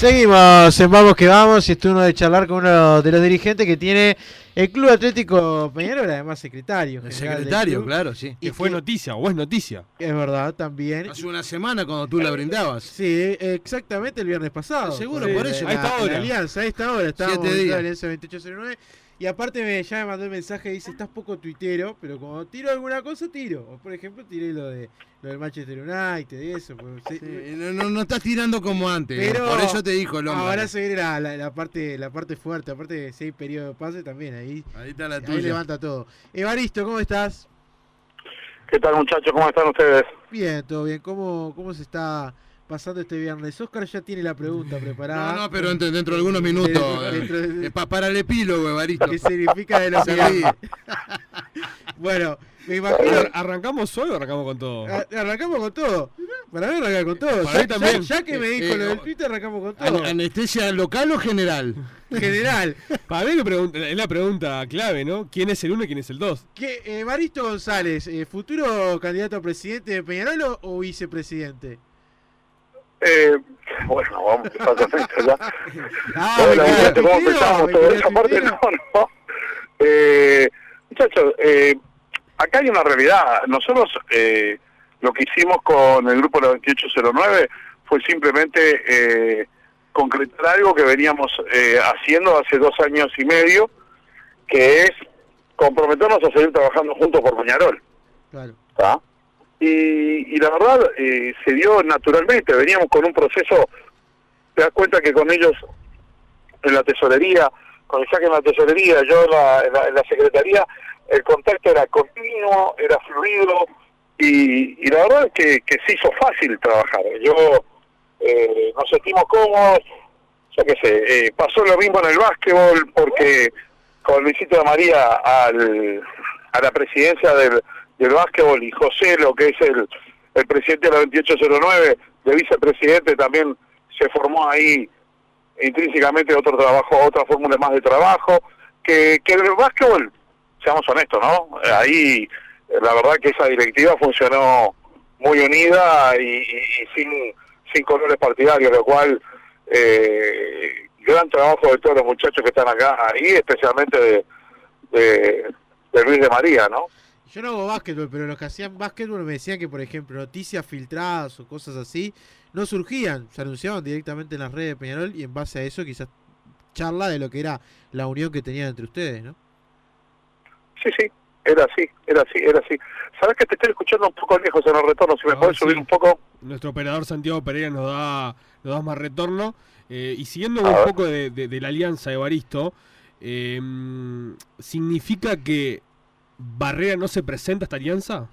Seguimos en Vamos que Vamos y estuvo de charlar con uno de los dirigentes que tiene el Club Atlético Peñarol, además secretario. El secretario, club. claro, sí. Y Que fue que- noticia, o es noticia. Es verdad, también. Hace una semana cuando tú la brindabas. Sí, exactamente el viernes pasado. Seguro, por eso. la- A esta la hora. alianza, a esta hora. Estábamos Siete en días. la alianza 2809. Y aparte me, ya me mandó el mensaje, dice, estás poco tuitero, pero cuando tiro alguna cosa, tiro. O por ejemplo, tiré lo de lo del Manchester United y eso. pues, sí. Sí, no, no, no estás tirando como antes. Pero por eso te dijo el hombre. Ahora se viene la, la- la parte, la parte fuerte, aparte de seis periodos de pase también, ahí, Ahí está la ahí tuya. levanta todo. Evaristo, ¿cómo estás? ¿Qué tal muchachos? ¿Cómo están ustedes? Bien, todo bien. ¿Cómo, cómo se está pasando este viernes? Oscar ya tiene la pregunta preparada. No, no, pero ent- dentro de algunos minutos. Dentro- dentro de- eh, pa- para el epílogo, Evaristo. ¿Qué significa de que ríe. Bueno, me imagino. Ar- ¿Arrancamos hoy o arrancamos con todo? a- Arrancamos con todo. Para mí arrancamos con todo. Para ya, mí también. ya- ya que me dijo Eh, lo del eh, Twitter, arrancamos con An- todo. ¿Anestesia local o general? General, Para mí que pregunta- es la pregunta clave, ¿no? ¿Quién es el uno y quién es el dos? ¿qué, eh, Evaristo González, eh, futuro candidato a presidente de Peñarol o, o vicepresidente? Eh, bueno, vamos a empezar con esto ya. Ah, muchachos, ¿cómo empezamos? Todo quedé esa parte tuitero. no, no. Eh, muchachos, eh, acá hay una realidad. Nosotros eh, lo que hicimos con el grupo 9809 fue simplemente eh, concretar algo que veníamos eh, haciendo hace dos años y medio, que es comprometernos a seguir trabajando juntos por Peñarol. Claro. ¿tá? Y, y la verdad eh, se dio naturalmente, veníamos con un proceso, te das cuenta que con ellos en la tesorería, con el saque en la tesorería, yo en la, en la, en la secretaría, el contacto era continuo, era fluido y, y la verdad es que, que se hizo fácil trabajar. Yo eh, nos sentimos cómodos, yo qué sé, eh, pasó lo mismo en el básquetbol porque con Luisito de María al, a la presidencia del, del básquetbol y José, lo que es el, el presidente de la 2809, de vicepresidente, también se formó ahí intrínsecamente otro trabajo, otra fórmula más de trabajo, que, que el básquetbol, seamos honestos, ¿no? Ahí la verdad que esa directiva funcionó muy unida y, sin, sin colores partidarios, lo cual eh, gran trabajo de todos los muchachos que están acá ahí, especialmente de, de Luis de María, ¿no? Yo no hago básquetbol, pero los que hacían básquetbol me decían que, por ejemplo, noticias filtradas o cosas así no surgían, se anunciaban directamente en las redes de Peñarol y en base a eso quizás charla de lo que era la unión que tenían entre ustedes, ¿no? Sí, sí, era así, era así, era así. ¿Sabes que te estoy escuchando un poco lejos en el retorno? Si me Ah, puedes sí. subir un poco. Nuestro operador Santiago Pereira nos da, nos da más retorno. Eh, y siguiendo A un ver. poco de, de- de la alianza de Baristo, eh, mm, ¿significa que Barrera no se presenta a esta alianza?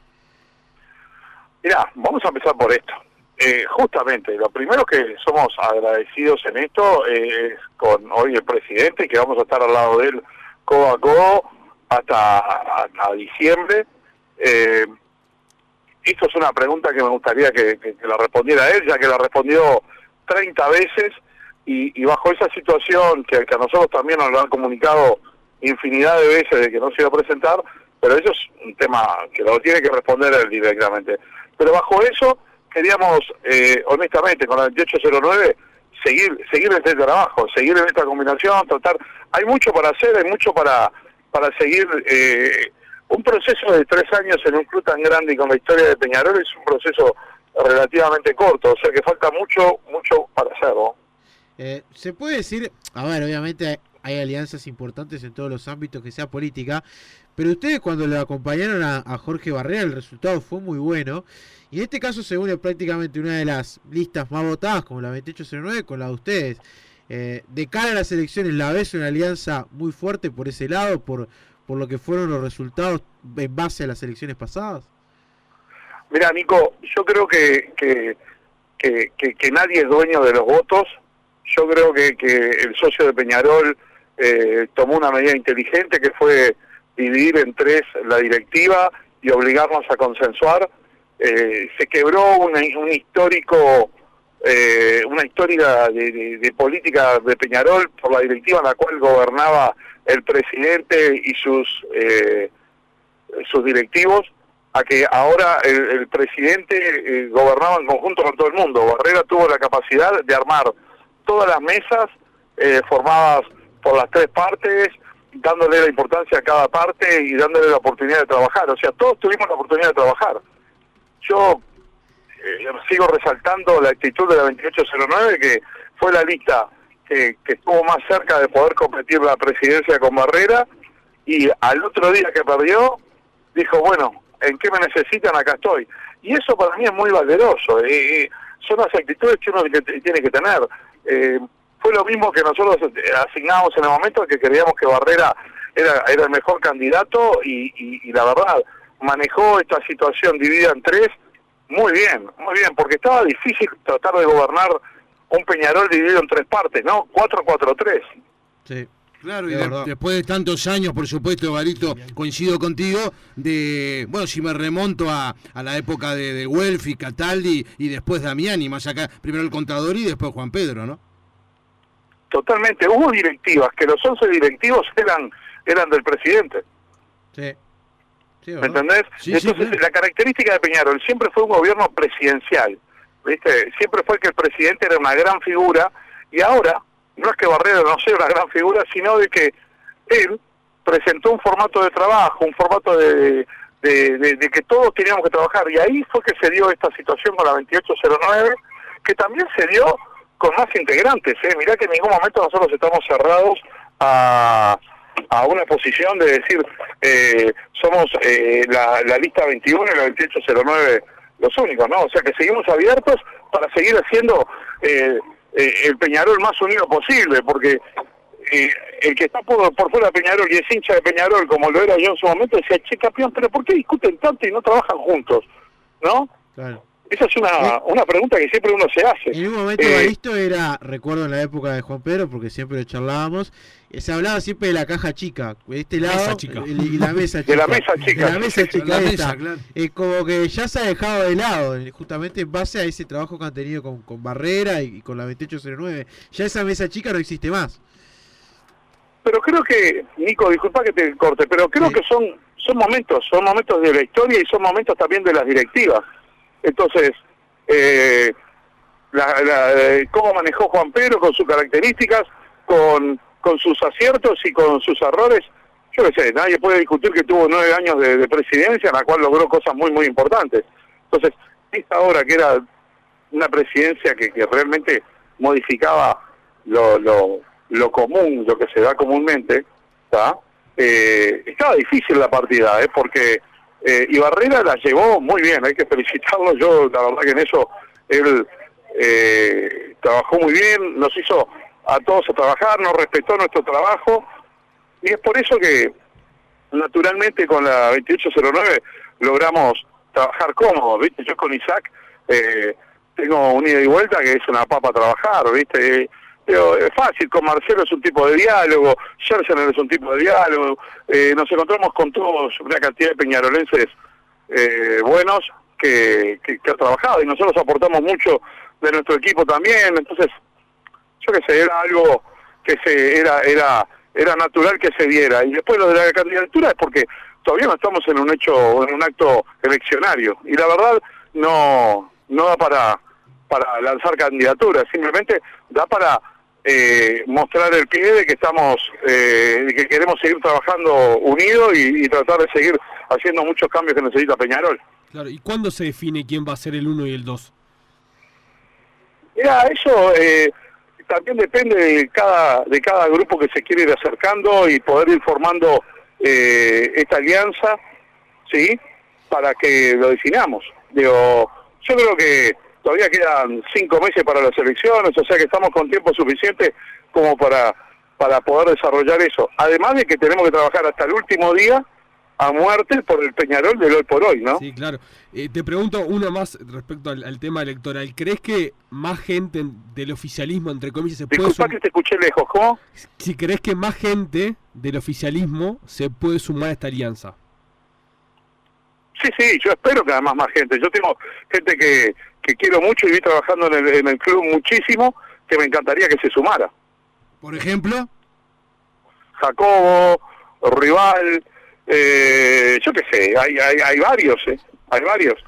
Mirá, vamos a empezar por esto. Eh, justamente, lo primero que somos agradecidos en esto eh, es con hoy el presidente, que vamos a estar al lado de él codo a codo hasta, hasta diciembre. Eh, esto es una pregunta que me gustaría que, la respondiera él, ya que la respondió 30 veces y, y bajo esa situación que, que a nosotros también nos lo han comunicado infinidad de veces de que no se iba a presentar, pero eso es un tema que lo tiene que responder él directamente. Pero bajo eso queríamos, eh, honestamente, con la 2809, seguir, seguir este trabajo, seguir en esta combinación, tratar... Hay mucho para hacer, hay mucho para, para seguir... eh, un proceso de tres años en un club tan grande y con la historia de Peñarol es un proceso relativamente corto, o sea que falta mucho, mucho para hacer, ¿no? Eh, se puede decir, a ver, obviamente hay alianzas importantes en todos los ámbitos que sea política, pero ustedes cuando le acompañaron a, Jorge Barrera el resultado fue muy bueno. Y en este caso se une prácticamente una de las listas más votadas, como la 2809, con la de ustedes. Eh, de cara a las elecciones, ¿la ves una alianza muy fuerte por ese lado, por, por lo que fueron los resultados en base a las elecciones pasadas? Mira, Nico, yo creo que, que, que, que- que nadie es dueño de los votos. Yo creo que, que el socio de Peñarol eh, tomó una medida inteligente que fue dividir en tres la directiva y obligarnos a consensuar. Eh, se quebró una- un histórico, eh, una historia de, política de Peñarol por la directiva en la cual gobernaba el presidente y sus eh, sus directivos a que ahora el, el presidente eh, gobernaba en conjunto con todo el mundo. Barrera tuvo la capacidad de armar todas las mesas eh, formadas por las tres partes, dándole la importancia a cada parte y dándole la oportunidad de trabajar. O sea, todos tuvimos la oportunidad de trabajar. Yo eh, sigo resaltando la actitud de la 2809, que fue la lista que, que estuvo más cerca de poder competir la presidencia con Barrera, y al otro día que perdió, dijo, bueno, ¿en qué me necesitan? Acá estoy. Y eso para mí es muy valeroso. eh, eh, son las actitudes que uno tiene que tener. Eh, fue lo mismo que nosotros eh, asignamos en el momento que creíamos que Barrera era, era el mejor candidato y, y- y la verdad manejó esta situación dividida en tres muy bien, muy bien, porque estaba difícil tratar de gobernar un Peñarol dividido en tres partes, ¿no? 4-4-3. Sí. Claro, y De después de tantos años, por supuesto, Barito, coincido contigo, de, bueno, si me remonto a, a la época de, de Welfi, Cataldi y después Damiani, más acá, primero el contador y después Juan Pedro, ¿no? Totalmente. Hubo directivas, que los 11 directivos eran eran del presidente. Sí. Sí, ¿Me entendés? Sí, Entonces, la característica de Peñarol siempre fue un gobierno presidencial. ¿Viste? Siempre fue que el presidente era una gran figura y ahora no es que Barrera no sea una gran figura, sino de que él presentó un formato de trabajo, un formato de, de, de- de que todos teníamos que trabajar. Y ahí fue que se dio esta situación con la 2809, que también se dio con más integrantes. ¿eh? Mirá que en ningún momento nosotros estamos cerrados a, a una posición de decir, eh, somos eh, la, la lista 21 y la 2809 los únicos, ¿no? O sea que seguimos abiertos para seguir haciendo eh, eh, el Peñarol más unido posible, porque eh, el que está por, por fuera de Peñarol y es hincha de Peñarol, como lo era yo en su momento, decía, che, campeón, pero ¿por qué discuten tanto y no trabajan juntos? ¿No? Claro. Esa es una, una pregunta que siempre uno se hace. En un momento Eh, Baristo era, recuerdo en la época de Juan Pedro, porque siempre lo charlábamos, eh, se hablaba siempre de la caja chica, de este lado Mesa chica. el- y la mesa chica. De la mesa chica. De la mesa chica, La ahí mesa, está. claro. Eh, como que ya se ha dejado de lado, eh, justamente en base a ese trabajo que han tenido con, con Barrera y, y con la 2809. Ya esa mesa chica no existe más. Pero creo que, Nico, disculpa que te corte, pero creo Sí. que son son momentos, son momentos de la historia y son momentos también de las directivas. Entonces, eh, la, la- eh, cómo manejó Juan Pedro con sus características, con, sus aciertos y con sus errores, yo qué sé, nadie puede discutir que tuvo nueve años de, de presidencia en la cual logró cosas muy, muy importantes. Entonces, esta hora que era una presidencia que, que realmente modificaba lo, lo, lo común, lo que se da comúnmente, ¿tá? Eh, estaba difícil la partida, ¿eh? porque eh, y Barrera la llevó muy bien, hay que felicitarlo, yo la verdad que en eso él eh, trabajó muy bien, nos hizo a todos a trabajar, nos respetó nuestro trabajo, y es por eso que naturalmente con la 2809 logramos trabajar cómodos, ¿viste? Yo con Isaac eh, tengo un ida y vuelta que es una papa trabajar, ¿viste? Pero es fácil, con Marcelo es un tipo de diálogo, Scherzer es un tipo de diálogo, eh, nos encontramos con todos una cantidad de peñarolenses eh, buenos que, que, que ha trabajado y nosotros aportamos mucho de nuestro equipo también, entonces yo qué sé, era algo que se era era era natural que se diera y después lo de la candidatura es porque todavía no estamos en un hecho en un acto eleccionario y la verdad no no da para para lanzar candidaturas simplemente da para eh, mostrar el pie de que estamos eh, de que queremos seguir trabajando unidos y, y tratar de seguir haciendo muchos cambios que necesita Peñarol Claro, ¿y cuándo se define quién va a ser el 1 y el 2? Mira, eso eh, también depende de cada de cada grupo que se quiere ir acercando y poder ir formando eh, esta alianza, ¿sí? Para que lo definamos. Digo, yo creo que todavía quedan cinco meses para las elecciones, o sea que estamos con tiempo suficiente como para para poder desarrollar eso. Además de que tenemos que trabajar hasta el último día a muerte por el Peñarol del hoy por hoy, ¿no? Sí, claro. Eh, te pregunto una más respecto al, al tema electoral. ¿Crees que más gente en- del oficialismo, entre comillas, se puede Disculpa sumar? que te escuché lejos, ¿cómo? Si crees que más gente del oficialismo se puede sumar a esta alianza. Sí, sí, yo espero que además más gente. Yo tengo gente que, que quiero mucho y vi trabajando en el, en el club muchísimo, que me encantaría que se sumara. Por ejemplo, Jacobo, Rival, eh, yo qué sé, hay, hay, hay varios, ¿eh? Hay varios.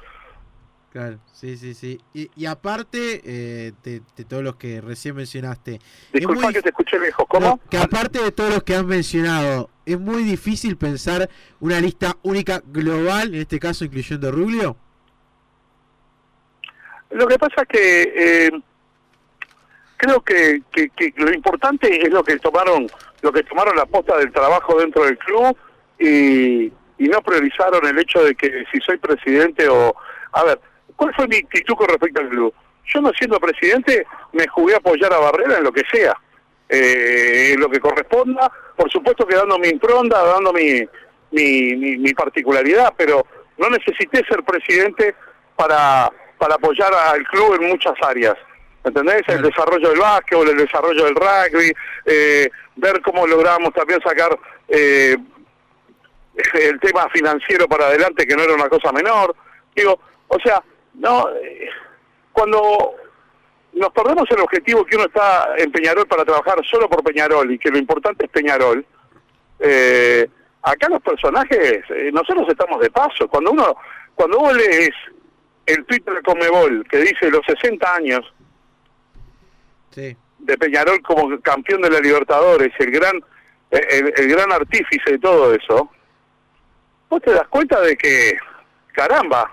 Claro, sí, sí, sí. Y, y aparte eh, de, de todos los que recién mencionaste, Disculpa muy- que te escuché lejos, ¿cómo? no, que aparte de todos los que has mencionado, es muy difícil pensar una lista única global, en este caso incluyendo a Rubio. Lo que pasa es que eh, creo que, que, que lo importante es lo que tomaron lo que tomaron la posta del trabajo dentro del club y, y no priorizaron el hecho de que si soy presidente o... A ver, ¿cuál fue mi actitud con respecto al club? Yo no siendo presidente me jugué a apoyar a Barrera en lo que sea, eh, en lo que corresponda, por supuesto que dando mi impronta, dando mi, mi, mi, mi particularidad, pero no necesité ser presidente para, para apoyar al club en muchas áreas. ¿Entendés? El desarrollo del básquetbol, el desarrollo del rugby, eh, ver cómo logramos también sacar eh, el tema financiero para adelante, que no era una cosa menor. Digo, o sea, no eh, cuando nos perdemos el objetivo que uno está en Peñarol para trabajar solo por Peñarol y que lo importante es Peñarol, eh, acá los personajes, eh, nosotros estamos de paso. Cuando uno, cuando vos lees el Twitter de Comebol que dice los 60 años Sí. de Peñarol como campeón de la Libertadores, el gran, el, el gran artífice de todo eso, vos te das cuenta de que, caramba,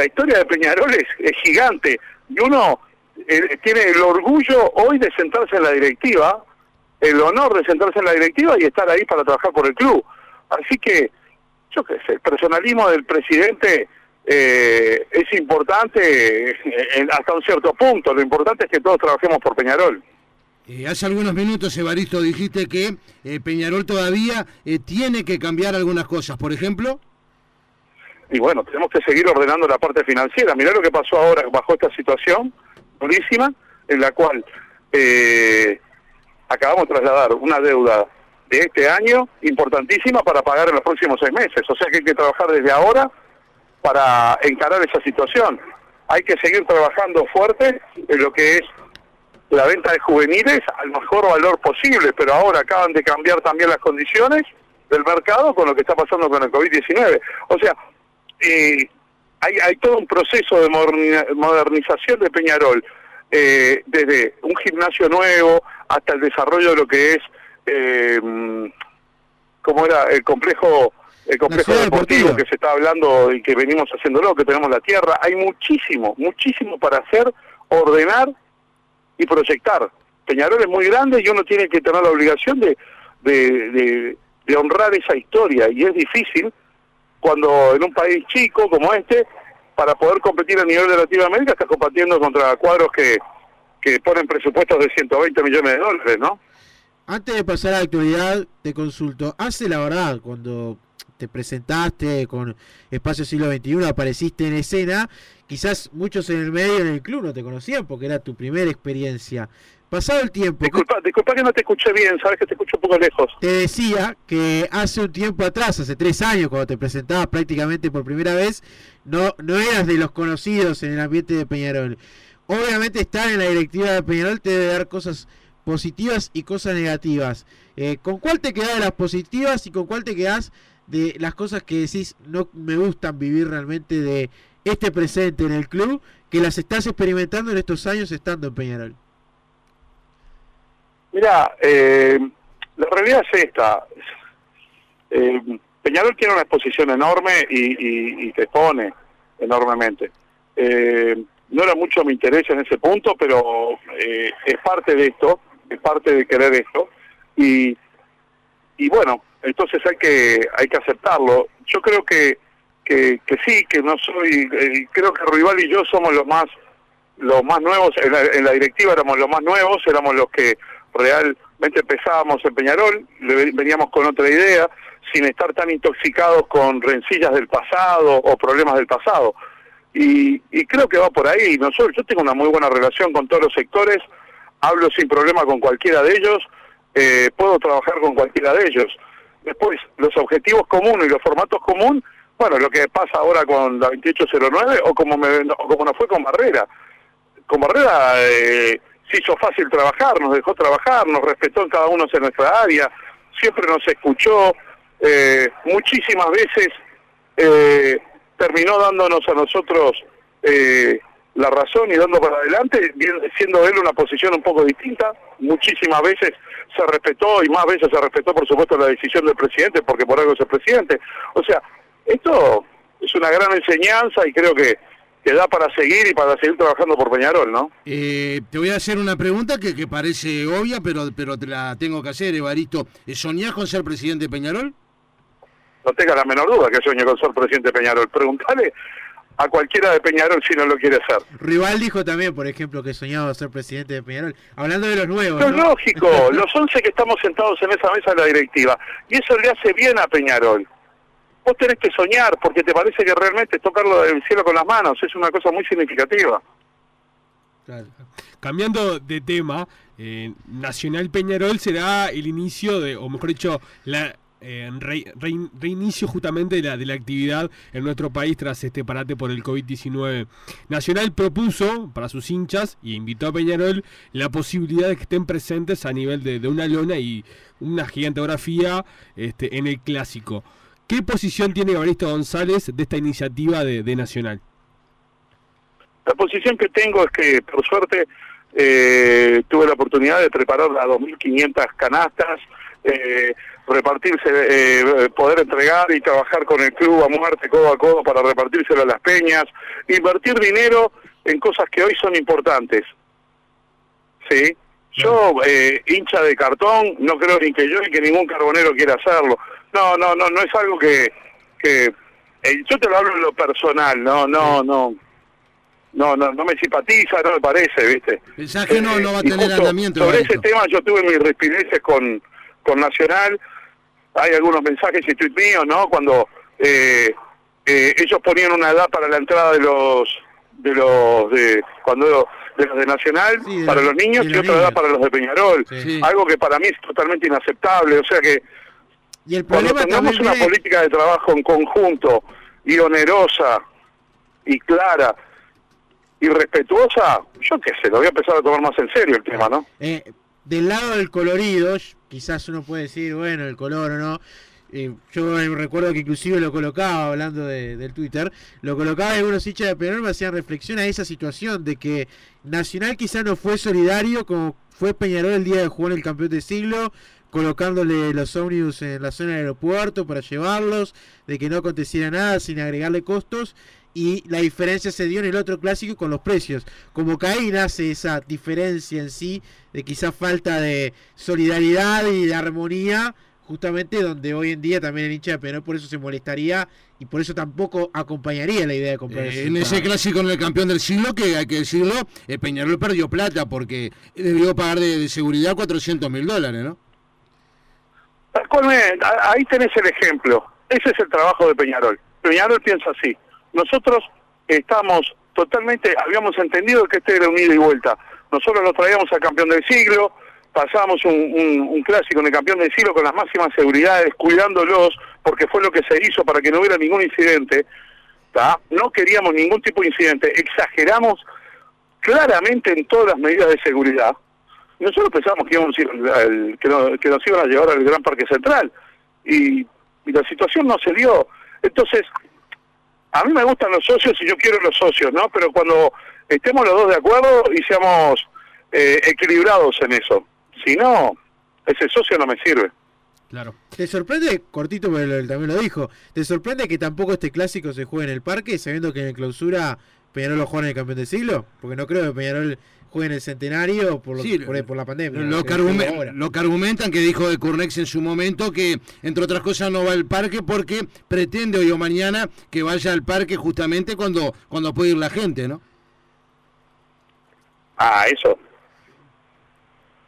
la historia de Peñarol es, gigante y uno eh, tiene el orgullo hoy de sentarse en la directiva, el honor de sentarse en la directiva y estar ahí para trabajar por el club. Así que, yo qué sé, el personalismo del presidente eh, es importante hasta un cierto punto. Lo importante es que todos trabajemos por Peñarol. Eh, hace algunos minutos, Evaristo, dijiste que eh, Peñarol todavía eh, tiene que cambiar algunas cosas. Por ejemplo, Y bueno, tenemos que seguir ordenando la parte financiera. Mirá lo que pasó ahora bajo esta situación durísima, en la cual eh, acabamos de trasladar una deuda de este año importantísima para pagar en los próximos seis meses. O sea que hay que trabajar desde ahora para encarar esa situación. Hay que seguir trabajando fuerte en lo que es la venta de juveniles al mejor valor posible, pero ahora acaban de cambiar también las condiciones del mercado con lo que está pasando con el COVID-19. O sea, eh, hay, hay todo un proceso de moderni- modernización de Peñarol, eh, desde un gimnasio nuevo hasta el desarrollo de lo que es, eh, ¿cómo era? El complejo el complejo deportivo que se está hablando y que venimos haciéndolo, que tenemos la tierra. Hay muchísimo, muchísimo para hacer, ordenar y proyectar. Peñarol es muy grande y uno tiene que tener la obligación de, de, de- de honrar esa historia y es difícil cuando en un país chico como este, para poder competir a nivel de Latinoamérica, estás combatiendo contra cuadros que, que ponen presupuestos de 120 millones de dólares, ¿no? Antes de pasar a la actualidad, te consulto. Hace la verdad, cuando te presentaste con Espacio Siglo XXI, apareciste en escena, quizás muchos en el medio, en el club, no te conocían porque era tu primera experiencia. Pasado el tiempo, ¿qué- Disculpa, disculpa que no te escuché bien, sabes que te escucho un poco lejos. te decía que hace un tiempo atrás, hace tres años, cuando te presentabas prácticamente por primera vez, no, no eras de los conocidos en el ambiente de Peñarol. Obviamente estar en la directiva de Peñarol te debe dar cosas positivas y cosas negativas. Eh, ¿Con cuál te quedas de las positivas y con cuál te quedas de las cosas que decís no me gustan vivir realmente de este presente en el club, que las estás experimentando en estos años estando en Peñarol? Mira, eh, la realidad es esta. Eh, Peñarol tiene una exposición enorme y, y, y te expone enormemente. Eh, no era mucho mi interés en ese punto, pero eh, es parte de esto, es parte de querer esto. Y, y bueno, entonces hay que hay que aceptarlo. Yo creo que, que, que sí, que no soy, eh, creo que Rival y yo somos los más los más nuevos, en la, en la directiva éramos los más nuevos, éramos los que realmente empezábamos en Peñarol, veníamos con otra idea, sin estar tan intoxicados con rencillas del pasado o problemas del pasado. Y, y creo que va por ahí. Nosotros, yo tengo una muy buena relación con todos los sectores, hablo sin problema con cualquiera de ellos, eh, puedo trabajar con cualquiera de ellos. Después, los objetivos comunes y los formatos comunes, bueno, lo que pasa ahora con la 2809 o como, me, o como nos fue con Barrera. Con Barrera eh, se hizo fácil trabajar, nos dejó trabajar, nos respetó en cada uno en nuestra área, siempre nos escuchó, eh, muchísimas veces eh, terminó dándonos a nosotros eh, la razón y dando para adelante, siendo él una posición un poco distinta. Muchísimas veces se respetó y más veces se respetó, por supuesto, la decisión del presidente, porque por algo es el presidente. O sea, esto es una gran enseñanza y creo que, que da para seguir y para seguir trabajando por Peñarol, ¿no? Eh, te voy a hacer una pregunta que, que parece obvia, pero, pero te la tengo que hacer, Evaristo. ¿Soñás con ser presidente de Peñarol? No tenga la menor duda que sueño con ser presidente de Peñarol. Preguntale a cualquiera de Peñarol si no lo quiere hacer. Rival dijo también, por ejemplo, que soñaba ser presidente de Peñarol. Hablando de los nuevos. Es lógico, los 11 que estamos sentados en esa mesa de la directiva. Y eso le hace bien a Peñarol. Vos tenés que soñar porque te parece que realmente tocarlo del cielo con las manos es una cosa muy significativa. Cambiando de tema, eh, Nacional Peñarol será el inicio de, o mejor dicho, la eh, reinicio justamente de la, de la actividad en nuestro país tras este parate por el COVID-19. Nacional propuso para sus hinchas y invitó a Peñarol la posibilidad de que estén presentes a nivel de, una lona y una gigantografía este, en el clásico. ¿Qué posición tiene Evaristo González de esta iniciativa de, Nacional? La posición que tengo es que, por suerte, eh, tuve la oportunidad de preparar las 2.500 canastas, eh, repartirse, eh, poder entregar y trabajar con el club a muerte codo a codo para repartírselo a las peñas, invertir dinero en cosas que hoy son importantes. ¿Sí? Yo, eh, hincha de cartón, no creo ni que yo ni que ningún carbonero quiera hacerlo. No, no, no, no es algo que... que eh, yo te lo hablo en lo personal, no, no, no. No, no, no me simpatiza, no me parece, ¿viste? Pensás que no, no va a tener andamiento. Sobre ese tema yo tuve mis respireces con, con Nacional hay algunos mensajes y tweets míos, ¿no? Cuando eh, eh, ellos ponían una edad para la entrada de los de los de cuando de los de Nacional para los niños y, otra edad para los de Peñarol, algo que para mí es totalmente inaceptable, o sea que y el cuando tengamos una política de trabajo en conjunto y onerosa y clara y respetuosa, yo qué sé, lo voy a empezar a tomar más en serio el tema, ¿no? Eh, del lado del colorido, quizás uno puede decir, bueno, el color o no. Eh, yo recuerdo que inclusive lo colocaba, hablando de, del Twitter, lo colocaba en algunos hinchas de Peñarol, me hacían reflexión a esa situación de que Nacional quizás no fue solidario como fue Peñarol el día de jugar el campeón de siglo, colocándole los ómnibus en la zona del aeropuerto para llevarlos, de que no aconteciera nada sin agregarle costos y la diferencia se dio en el otro clásico con los precios. Como que ahí nace esa diferencia en sí, de quizás falta de solidaridad y de armonía, justamente donde hoy en día también el hincha de Penal por eso se molestaría y por eso tampoco acompañaría la idea de comprar eh, En ese clásico en el campeón del siglo, que hay que decirlo, el Peñarol perdió plata porque debió pagar de, seguridad 400 mil dólares, ¿no? Ahí tenés el ejemplo. Ese es el trabajo de Peñarol. Peñarol piensa así nosotros estamos totalmente, habíamos entendido que este era un ida y vuelta. Nosotros nos traíamos al campeón del siglo, pasamos un, clásico en el campeón del siglo con las máximas seguridades, cuidándolos, porque fue lo que se hizo para que no hubiera ningún incidente. No queríamos ningún tipo de incidente, exageramos claramente en todas las medidas de seguridad. Nosotros pensábamos que, íbamos que, nos, iban a llevar al Gran Parque Central y la situación no se dio. Entonces, a mí me gustan los socios y yo quiero los socios, ¿no? Pero cuando estemos los dos de acuerdo y seamos eh, equilibrados en eso. Si no, ese socio no me sirve. Claro. ¿Te sorprende, cortito, pero él también lo dijo, ¿te sorprende que tampoco este clásico se juegue en el parque, sabiendo que en clausura Peñarol lo juega en el campeón del siglo? Porque no creo que Peñarol juegue en el centenario por, por, la pandemia. Lo que, lo que, argumentan, que dijo de Curnex en su momento, que entre otras cosas no va al parque porque pretende hoy o mañana que vaya al parque justamente cuando, cuando puede ir la gente, ¿no? Ah, eso.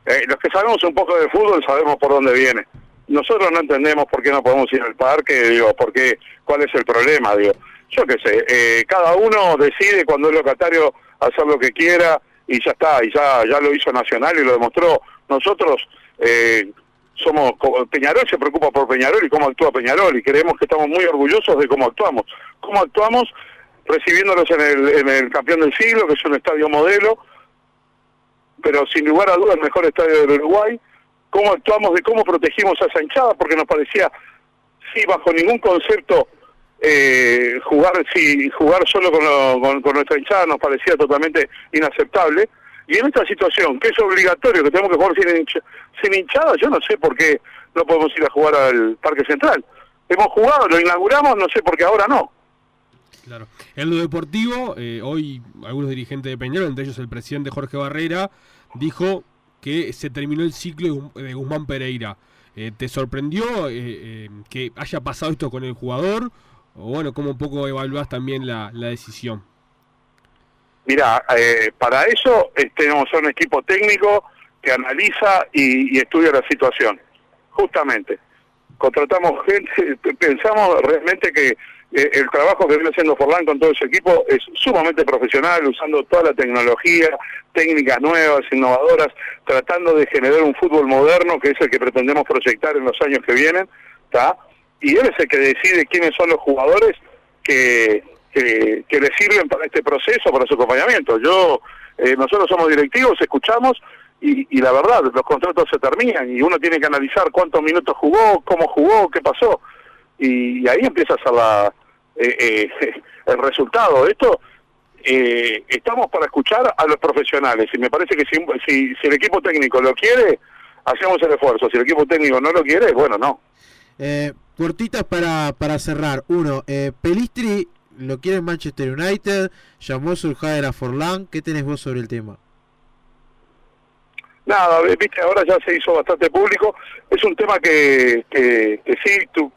Eh, los que sabemos un poco de fútbol sabemos por dónde viene. Nosotros no entendemos por qué no podemos ir al parque, digo, por qué, cuál es el problema, digo. Yo qué sé, eh, cada uno decide cuando es locatario hacer lo que quiera, y ya está, y ya, ya lo hizo Nacional y lo demostró. Nosotros eh, somos, Peñarol se preocupa por Peñarol y cómo actúa Peñarol y creemos que estamos muy orgullosos de cómo actuamos. ¿Cómo actuamos? Recibiéndolos en el, en el campeón del siglo, que es un estadio modelo, pero sin lugar a dudas el mejor estadio del Uruguay. ¿Cómo actuamos de cómo protegimos a esa hinchada? Porque nos parecía, sí, bajo ningún concepto eh, jugar si jugar solo con, lo- con, nuestra hinchada nos parecía totalmente inaceptable. Y en esta situación, que es obligatorio, que tenemos que jugar sin, hincha- sin hinchada, yo no sé por qué no podemos ir a jugar al Parque Central. Hemos jugado, lo inauguramos, no sé por qué ahora no. Claro. En lo deportivo, eh, hoy algunos dirigentes de Peñarol, entre ellos el presidente Jorge Barrera, dijo que se terminó el ciclo de Guzmán Pereira. Eh, ¿Te sorprendió eh, eh, que haya pasado esto con el jugador? O bueno, ¿cómo un poco evaluás también la, la decisión? Mira, eh, para eso eh, tenemos un equipo técnico que analiza y, y estudia la situación. Justamente. Contratamos gente, pensamos realmente que eh, el trabajo que viene haciendo Forlán con todo ese equipo es sumamente profesional, usando toda la tecnología, técnicas nuevas, innovadoras, tratando de generar un fútbol moderno que es el que pretendemos proyectar en los años que vienen, ¿está? Y él es el que decide quiénes son los jugadores que, que, le sirven para este proceso, para su acompañamiento. Yo, eh, nosotros somos directivos, escuchamos y, y la verdad, los contratos se terminan y uno tiene que analizar cuántos minutos jugó, cómo jugó, qué pasó. Y, ahí empieza a ser la, eh, eh, el resultado. Esto eh, estamos para escuchar a los profesionales y me parece que si, si, si el equipo técnico lo quiere, hacemos el esfuerzo. Si el equipo técnico no lo quiere, bueno, no. Eh, cortitas para, para cerrar. Uno, eh, Pelistri lo quiere en Manchester United, llamó Solskjaer a Forlán. ¿Qué tenés vos sobre el tema? Nada, ve- viste, ahora ya se hizo bastante público. Es un tema que, que, que sí, tu-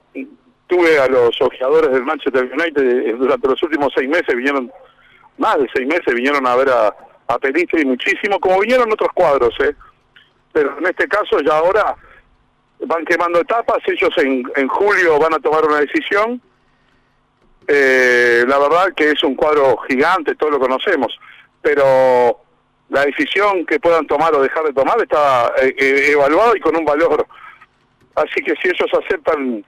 tuve a los ojeadores del Manchester United eh, durante los últimos seis meses, vinieron, más de seis meses, vinieron a ver a, a Pelistri muchísimo, como vinieron otros cuadros, ¿eh? Pero en este caso ya ahora van quemando etapas, ellos en, en julio van a tomar una decisión. Eh, la verdad que es un cuadro gigante, todos lo conocemos, pero la decisión que puedan tomar o dejar de tomar está eh, eh, evaluada y con un valor. Así que si ellos aceptan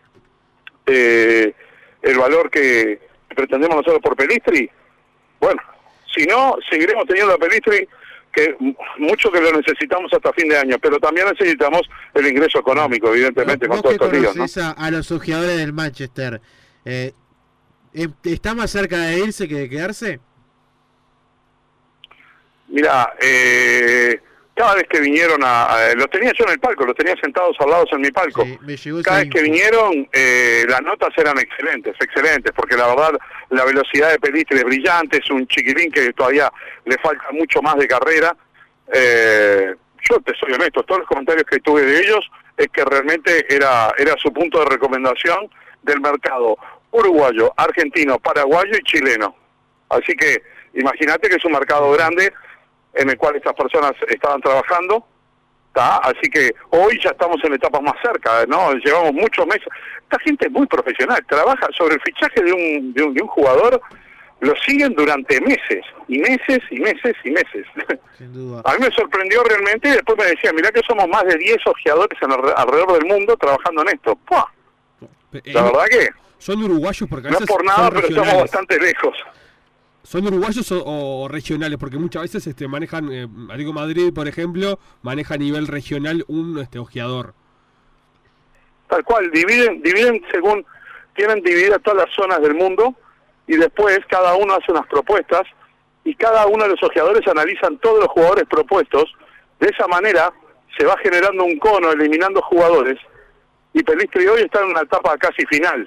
eh, el valor que pretendemos nosotros por Pelistri, bueno, si no, seguiremos teniendo a Pelistri, que mucho que lo necesitamos hasta fin de año, pero también necesitamos el ingreso económico, evidentemente, con todos estos líos, ¿no? a, los ojeadores del Manchester, eh, ¿está más cerca de irse que de quedarse? Mira, eh, cada vez que vinieron a, a- Los tenía yo en el palco, los tenía sentados al lado en mi palco. Sí, Cada vez que vinieron, eh, las notas eran excelentes, excelentes, porque la verdad la velocidad de Pelistri es brillante, es un chiquilín que todavía le falta mucho más de carrera. Eh, yo te soy honesto, todos los comentarios que tuve de ellos es que realmente era, era su punto de recomendación del mercado uruguayo, argentino, paraguayo y chileno. Así que imagínate que es un mercado grande en el cual estas personas estaban trabajando. ¿tá? Así que hoy ya estamos en etapas más cerca, ¿no? Llevamos muchos meses. Esta gente es muy profesional, trabaja sobre el fichaje de un, de un, de un jugador, lo siguen durante meses, y meses, y meses, y meses. Sin duda. A mí me sorprendió realmente y después me decía, mirá que somos más de 10 ojeadores en alre- alrededor del mundo trabajando en esto. ¡Pua! Eh, La verdad que ¿Son uruguayos porque a no es por nada, son pero estamos bastante lejos. ¿Son uruguayos o, o regionales? Porque muchas veces este, manejan, eh, Atlético Madrid, por ejemplo, maneja a nivel regional un este, ojeador. Tal cual, dividen, dividen según, tienen divididas todas las zonas del mundo y después cada uno hace unas propuestas y cada uno de los ojeadores analizan todos los jugadores propuestos. De esa manera se va generando un cono, eliminando jugadores y Pelistri hoy está en una etapa casi final.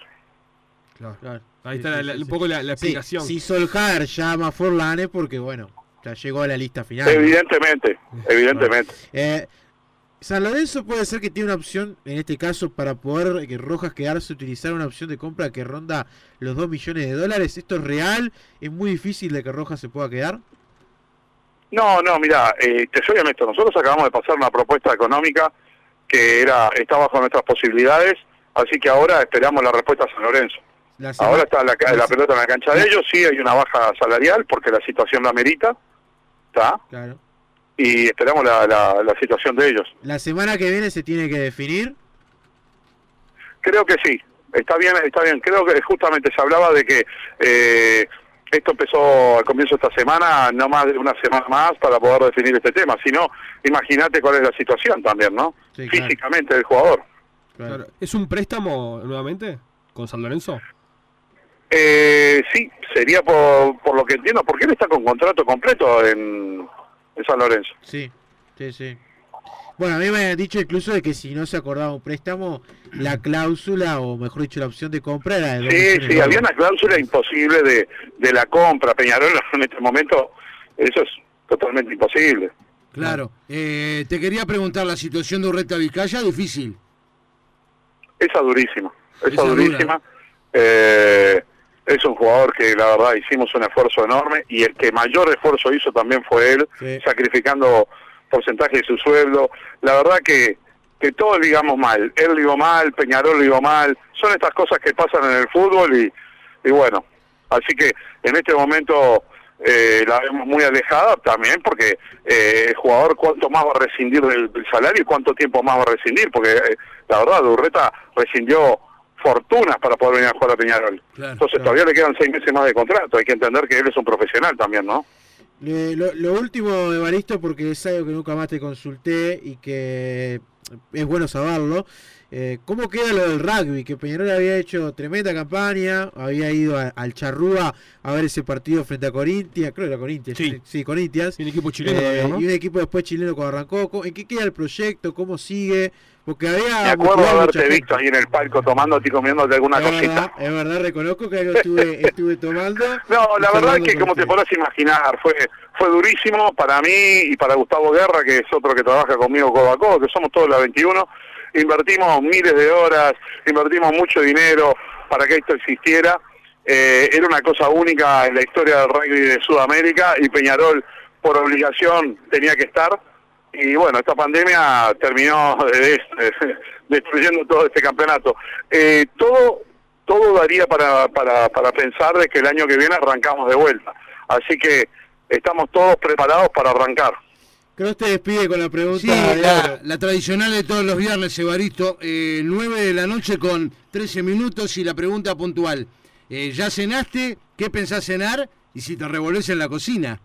Claro. Ahí Sí, está sí, la- la- sí, un poco la, la Sí, explicación. si Solskjaer llama a Forlán es porque, bueno, ya llegó a la lista final. ¿no? Evidentemente, evidentemente. Eh, San Lorenzo puede ser que tiene una opción, en este caso, para poder que Rojas quedarse, utilizar una opción de compra que ronda los 2 millones de dólares. ¿Esto es real? ¿Es muy difícil de que Rojas se pueda quedar? No, no, mira, eh, te soy honesto, nosotros acabamos de pasar una propuesta económica que era está bajo nuestras posibilidades, así que ahora esperamos la respuesta a San Lorenzo. Ahora está la, ca- la pelota en la cancha de ellos, sí hay una baja salarial porque la situación la amerita, ¿está? Claro. Y esperamos la, la, la situación de ellos. La semana que viene se tiene que definir. Creo que sí, está bien, está bien. Creo que justamente se hablaba de que eh, esto empezó al comienzo de esta semana, no más de una semana más para poder definir este tema. Si no, imagínate cuál es la situación también, ¿no? Sí, claro. Físicamente del jugador. Claro. ¿Es un préstamo nuevamente con San Lorenzo? Eh, sí, sería por, por lo que entiendo, porque él está con contrato completo en, en San Lorenzo. Sí, sí, sí. Bueno, a mí me han dicho incluso de que si no se acordaba un préstamo, la cláusula, o mejor dicho, la opción de compra era de Sí, sí, había una cláusula imposible de, de la compra. Peñarol en este momento, eso es totalmente imposible. Claro. Eh, te quería preguntar la situación de Urreta Vizcaya, difícil. Esa durísima, esa, Esa durísima. Eh, es un jugador que la verdad hicimos un esfuerzo enorme y el que mayor esfuerzo hizo también fue él, Sí. sacrificando porcentaje de su sueldo. La verdad que, que todos digamos mal, él digo mal, Peñarol digo mal, son estas cosas que pasan en el fútbol y, y bueno, así que en este momento eh, la vemos muy alejada también porque eh, el jugador cuánto más va a rescindir del, del salario y cuánto tiempo más va a rescindir, porque eh, la verdad Urreta rescindió fortunas para poder venir a jugar a Peñarol. Claro, Entonces claro. todavía le quedan seis meses más de contrato, hay que entender que él es un profesional también, ¿no? Le- lo, lo último, Evaristo, porque es algo que nunca más te consulté y que es bueno saberlo. eh, ¿Cómo queda lo del rugby? Que Peñarol había hecho tremenda campaña, había ido a- al Charrúa a ver ese partido frente a Corintia, creo que era Corintia, Sí. sí, Corintias. Y un equipo chileno Eh, también, ¿no? Y un equipo después chileno cuando arrancó. ¿Cómo- ¿En qué queda el proyecto? ¿Cómo sigue? Porque había. Me acuerdo de haberte visto ahí en el palco tomándote y comiéndote alguna es cosita. verdad, es verdad, reconozco que algo estuve, estuve tomando. No, la verdad es que como te ustedes. podrás imaginar, fue fue durísimo para mí y para Gustavo Guerra, que es otro que trabaja conmigo codo a codo, que somos todos la 21. Invertimos miles de horas, invertimos mucho dinero para que esto existiera. Eh, era una cosa única en la historia del rugby de Sudamérica y Peñarol por obligación tenía que estar. Y bueno, esta pandemia terminó de- de- destruyendo todo este campeonato. Eh, todo todo daría para, para, para pensar de que el año que viene arrancamos de vuelta. Así que estamos todos preparados para arrancar. Creo que te despide con la pregunta. Sí, de la, oro. la tradicional de todos los viernes, Evaristo, eh, 9 de la noche con 13 minutos y la pregunta puntual. Eh, ¿Ya cenaste? ¿Qué pensás cenar? Y si te revolves en la cocina.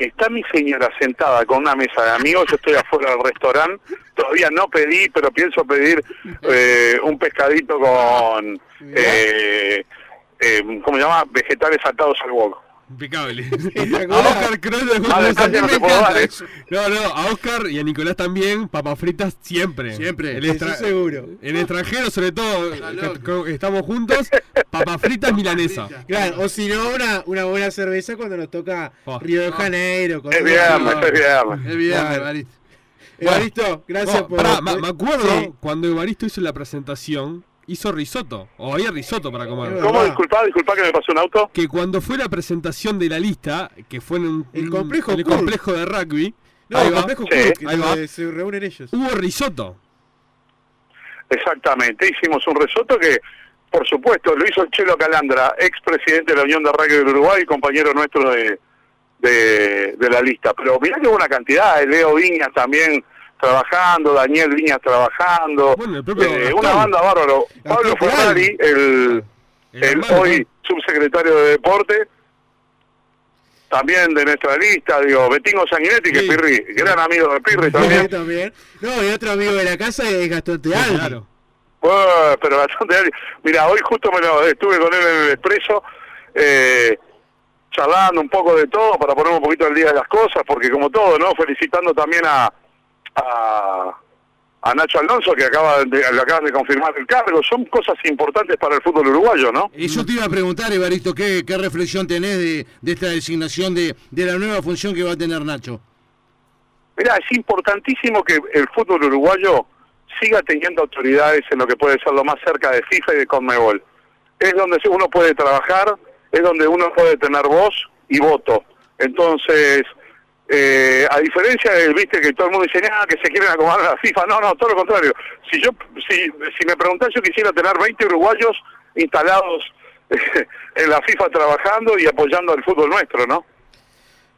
Está mi señora sentada con una mesa de amigos, yo estoy afuera del restaurante, todavía no pedí, pero pienso pedir eh, un pescadito con, eh, eh, ¿cómo se llama? Vegetales saltados al wok. Impecable. A Oscar Más detalle no te puedo dar, ¿eh? No, no, a Oscar y a Nicolás también, papas fritas siempre. Siempre. El Eso seguro. En extranjero, sobre todo, que- estamos juntos, papas fritas milanesa. Claro, o si no, una, una buena cerveza cuando nos toca Oh. Río de Janeiro. con Es viernes, es viernes. Es viernes. Evaristo. Evaristo, gracias por. pará, me, me acuerdo Sí. cuando Evaristo hizo la presentación, hizo risotto, o había risotto para comer. ¿Cómo? Disculpa, disculpa que me pasó un auto. Que cuando fue la presentación de la lista, que fue en un, El complejo en el complejo de rugby, No, ahí el va, complejo Sí, que ahí va. donde se reúnen ellos. hubo risotto. Exactamente, hicimos un risotto que, por supuesto, lo hizo Chelo Calandra, expresidente de la Unión de Rugby del Uruguay y compañero nuestro de, de, de la lista. Pero mirá que hubo una cantidad, Leo Viñas también trabajando, Daniel Viñas trabajando, Bueno, eh, Gastón. una banda bárbaro. Pablo Gastón Ferrari, el, El hoy subsecretario de Deporte, también de nuestra lista, digo, Betingo Sanguinetti, que es Pirri, gran amigo de Pirri también. también. No, y otro amigo de la casa es Gastón ¿no? Tealdi. Claro. Bueno, pero bastante. Mira, hoy justo me lo estuve con él en el expreso, eh, charlando un poco de todo para poner un poquito al día de las cosas, porque como todo, ¿no? Felicitando también a, a, a Nacho Alonso, que acaba de, le acaban de confirmar el cargo. Son cosas importantes para el fútbol uruguayo, ¿no? Eso te iba a preguntar, Evaristo, ¿qué, qué reflexión tenés de, de esta designación de, de la nueva función que va a tener Nacho? Mira, es importantísimo que el fútbol uruguayo siga teniendo autoridades en lo que puede ser lo más cerca de FIFA y de Conmebol. Es donde uno puede trabajar, es donde uno puede tener voz y voto. Entonces, eh, a diferencia de, viste, que todo el mundo dice, ah, que se quieren acomodar a la FIFA, no, no, todo lo contrario. Si yo, si, si me preguntás, yo quisiera tener 20 uruguayos instalados en la FIFA trabajando y apoyando al fútbol nuestro, ¿no?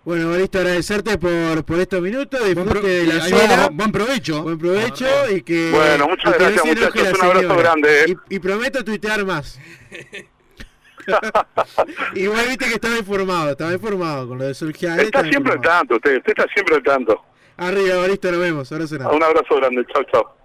Bueno, Evaristo, agradecerte por, por estos minutos. Disfrute de la cena. buen provecho. Buen provecho y que. Bueno, muchas gracias, muchachos. Un abrazo señora. grande, ¿eh? Y, y prometo tuitear más. Igual viste que estaba informado, estaba informado con lo de Surgiales. Está siempre al tanto, usted, usted está siempre al tanto. Arriba, Evaristo, nos vemos. Ahora será. Un abrazo grande, chao, chao.